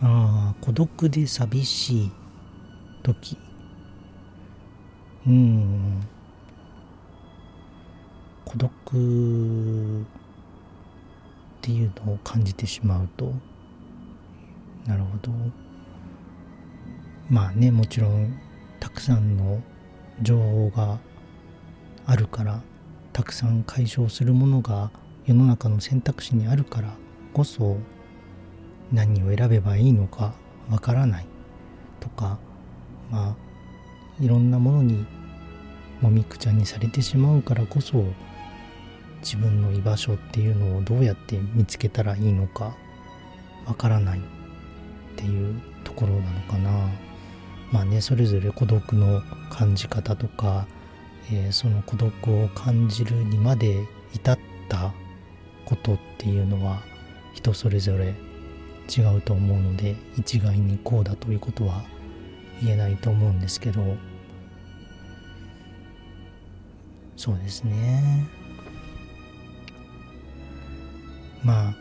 ああ孤独で寂しい時。うん。孤独っていうのを感じてしまうと。なるほど。まあねもちろんたくさんの情報があるからたくさん解消するものが世の中の選択肢にあるからこそ何を選べばいいのかわからないとかまあいろんなものにもみくちゃにされてしまうからこそ自分の居場所っていうのをどうやって見つけたらいいのかわからないっていうところなのかな。まあねそれぞれ孤独の感じ方とか、えー、その孤独を感じるにまで至ったことっていうのは人それぞれ違うと思うので一概にこうだということは言えないと思うんですけど。そうですね。まあ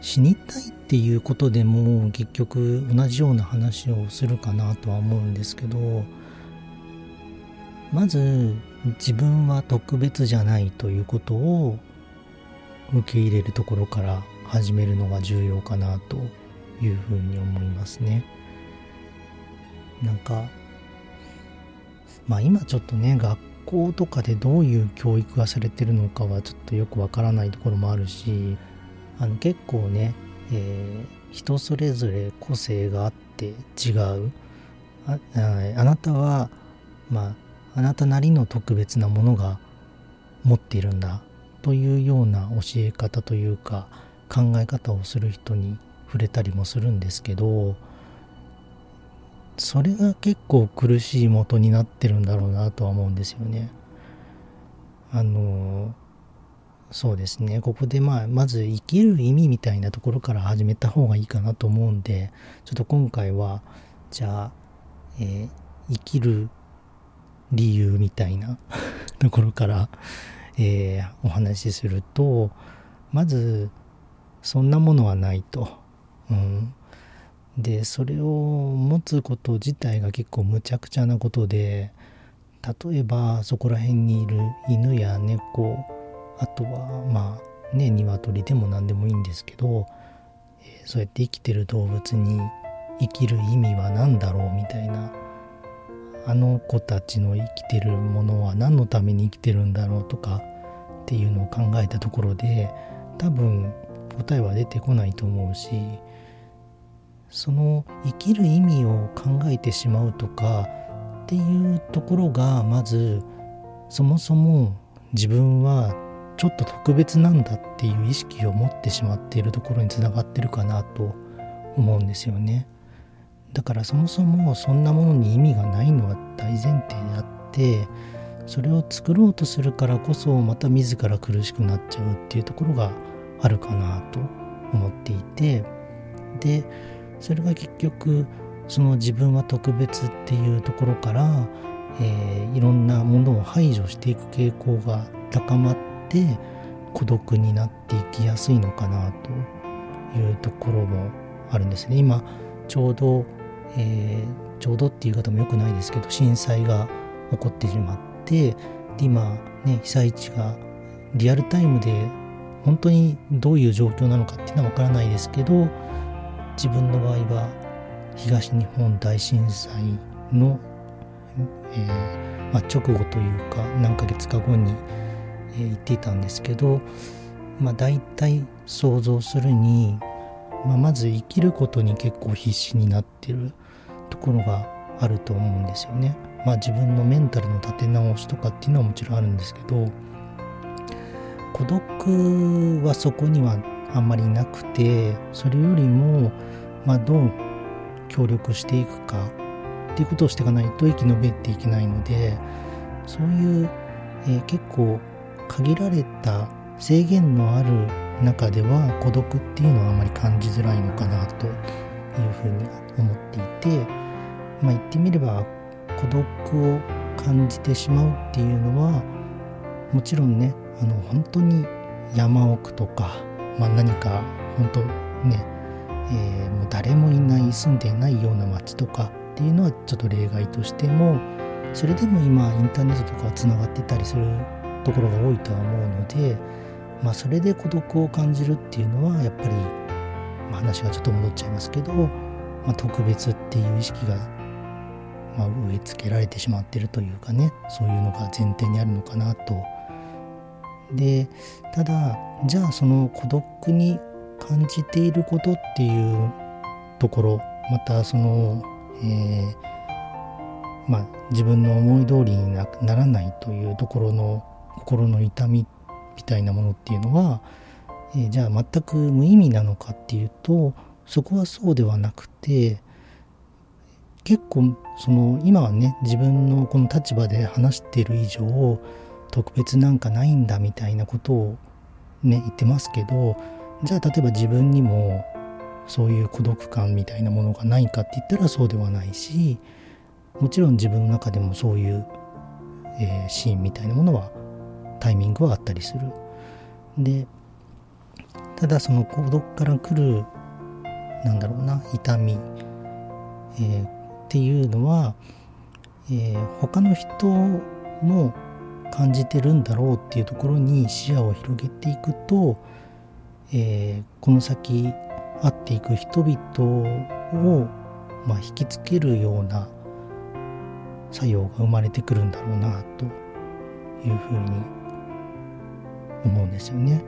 死にたいっていうことでも結局同じような話をするかなとは思うんですけど。まず自分は特別じゃないということを受け入れるところから始めるのが重要かなというふうに思いますね。なんかまあ今ちょっとね学校とかでどういう教育がされてるのかはちょっとよくわからないところもあるしあの結構ね、えー、人それぞれ個性があって違うああなたはまああなたなりの特別なものが持っているんだというような教え方というか考え方をする人に触れたりもするんですけどそれが結構苦しい元になってるんだろうなとは思うんですよね。あのそうですねここでまあまず生きる意味みたいなところから始めた方がいいかなと思うんでちょっと今回はじゃあ、えー、生きる理由みたいな ところから、えー、お話しするとまずそんなものはないと。うん、でそれを持つこと自体が結構むちゃくちゃなことで例えばそこら辺にいる犬や猫あとはまあね鶏でも何でもいいんですけど、えー、そうやって生きてる動物に生きる意味は何だろうみたいな。あの子たちの生きてるものは何のために生きてるんだろうとかっていうのを考えたところで多分答えは出てこないと思うしその生きる意味を考えてしまうとかっていうところがまずそもそも自分はちょっと特別なんだっていう意識を持ってしまっているところにつながってるかなと思うんですよね。だからそもそもそんなものに意味がないのは大前提であってそれを作ろうとするからこそまた自ら苦しくなっちゃうっていうところがあるかなと思っていてでそれが結局その自分は特別っていうところから、えー、いろんなものを排除していく傾向が高まって孤独になっていきやすいのかなというところもあるんですね。今ちょうど、えー、ちょうどっていう方もよくないですけど震災が起こってしまってで今ね被災地がリアルタイムで本当にどういう状況なのかっていうのは分からないですけど自分の場合は東日本大震災の、えー、まあ、直後というか何ヶ月か後にえー、言っていたんですけど、まあ、大体想像するに、まあ、まず生きることに結構必死になってるところがあると思うんですよね。まあ、自分のメンタルの立て直しとかっていうのはもちろんあるんですけど孤独はそこにはあんまりなくてそれよりも、まあ、どう協力していくかっていうことをしていかないと生き延びていけないのでそういう、えー、結構限られた制限のある中では孤独っていうのはあまり感じづらいのかなというふうに思っていてまあ言ってみれば孤独を感じてしまうっていうのはもちろんねあの本当に山奥とか、まあ、何か本当ねえー、もう誰もいない住んでいないような街とかっていうのはちょっと例外としてもそれでも今インターネットとかつながってたりするところが多いとは思うので、まあ、それで孤独を感じるっていうのはやっぱり、まあ、話がちょっと戻っちゃいますけど、まあ、特別っていう意識が、まあ、植え付けられてしまってるというかねそういうのが前提にあるのかなと。でただじゃあその孤独に感じていることっていうところまたその、えー、まあ、自分の思い通りにならないというところの心の痛みみたいなものっていうのは、えー、じゃあ全く無意味なのかっていうとそこはそうではなくて結構その今はね自分のこの立場で話している以上特別なんかないんだみたいなことをね言ってますけどじゃあ例えば自分にもそういう孤独感みたいなものがないかって言ったらそうではないしもちろん自分の中でもそういう、えー、シーンみたいなものはタイミングはあったりする。でただその孤独から来るなんだろうな痛み、えー、っていうのは、えー、他の人も感じてるんだろうっていうところに視野を広げていくと、えー、この先会っていく人々を、まあ、引きつけるような作用が生まれてくるんだろうなというふうに思うんですよね。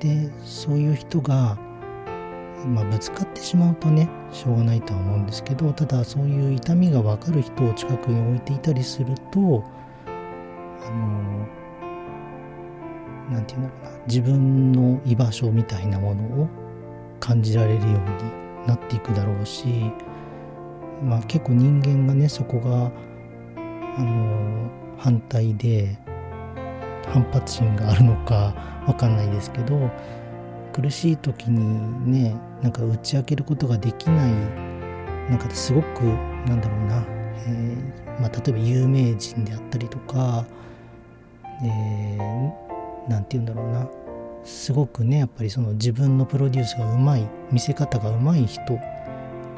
でそういう人が、まあ、ぶつかってしまうとねしょうがないとは思うんですけどただそういう痛みが分かる人を近くに置いていたりするとあの何て言うんだろうな。自分の居場所みたいなものを感じられるようになっていくだろうしまあ結構人間がねそこがあの反対で反発心があるのかわかんないですけど苦しい時にねなんか打ち明けることができないなんかすごくなんだろうな、えー、まあ、例えば有名人であったりとか何、えー、て言うんだろうな。すごくねやっぱりその自分のプロデュースがうまい見せ方がうまい人っ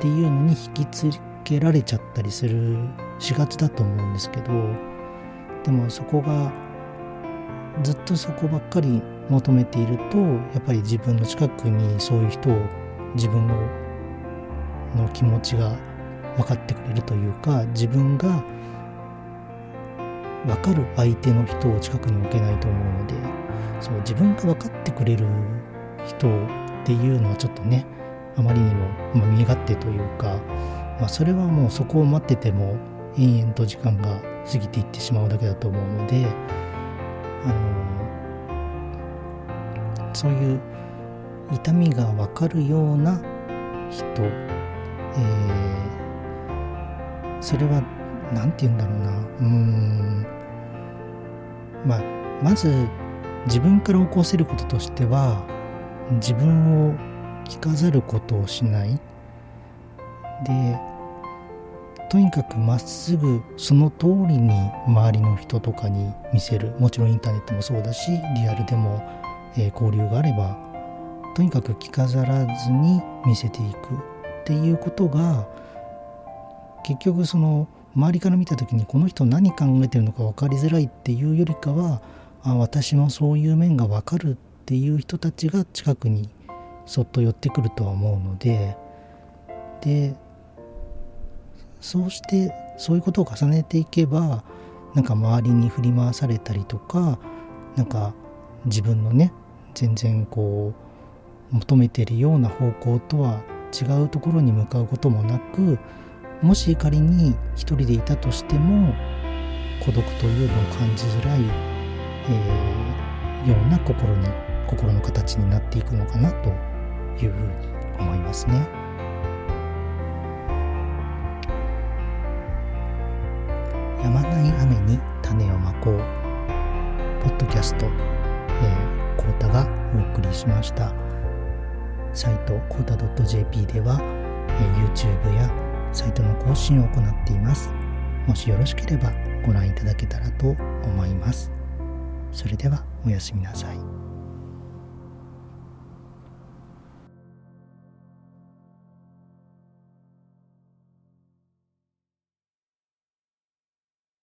ていうのに引きつけられちゃったりするしがちだと思うんですけどでもそこがずっとそこばっかり求めているとやっぱり自分の近くにそういう人を自分の気持ちが分かってくれるというか自分が分かる相手の人を近くに置けないと思うのでそう自分が分かってくれる人っていうのはちょっとねあまりにも、まあ、見え勝手というか、まあ、それはもうそこを待ってても延々と時間が過ぎていってしまうだけだと思うのであのそういう痛みが分かるような人、えー、それは何て言うんだろうな。うん。まあまず自分から起こせることとしては自分を着飾ることをしない。でとにかくまっすぐその通りに周りの人とかに見せる。もちろんインターネットもそうだしリアルでも、えー、交流があればとにかく着飾らずに見せていくっていうことが結局その周りから見た時にこの人何考えてるのか分かりづらいっていうよりかはあ私もそういう面が分かるっていう人たちが近くにそっと寄ってくるとは思うので。でそうしてそういうことを重ねていけばなんか周りに振り回されたりとかなんか自分のね全然こう求めてるような方向とは違うところに向かうこともなくもし仮に一人でいたとしても孤独というのを感じづらい、えー、ような心に心の形になっていくのかなというふうに思いますね。止まない雨に種をまこうポッドキャスト、えー、コータがお送りしましたサイトコータ .jp では、えー、YouTube やサイトの更新を行っています。もしよろしければご覧いただけたらと思います。それではおやすみなさい。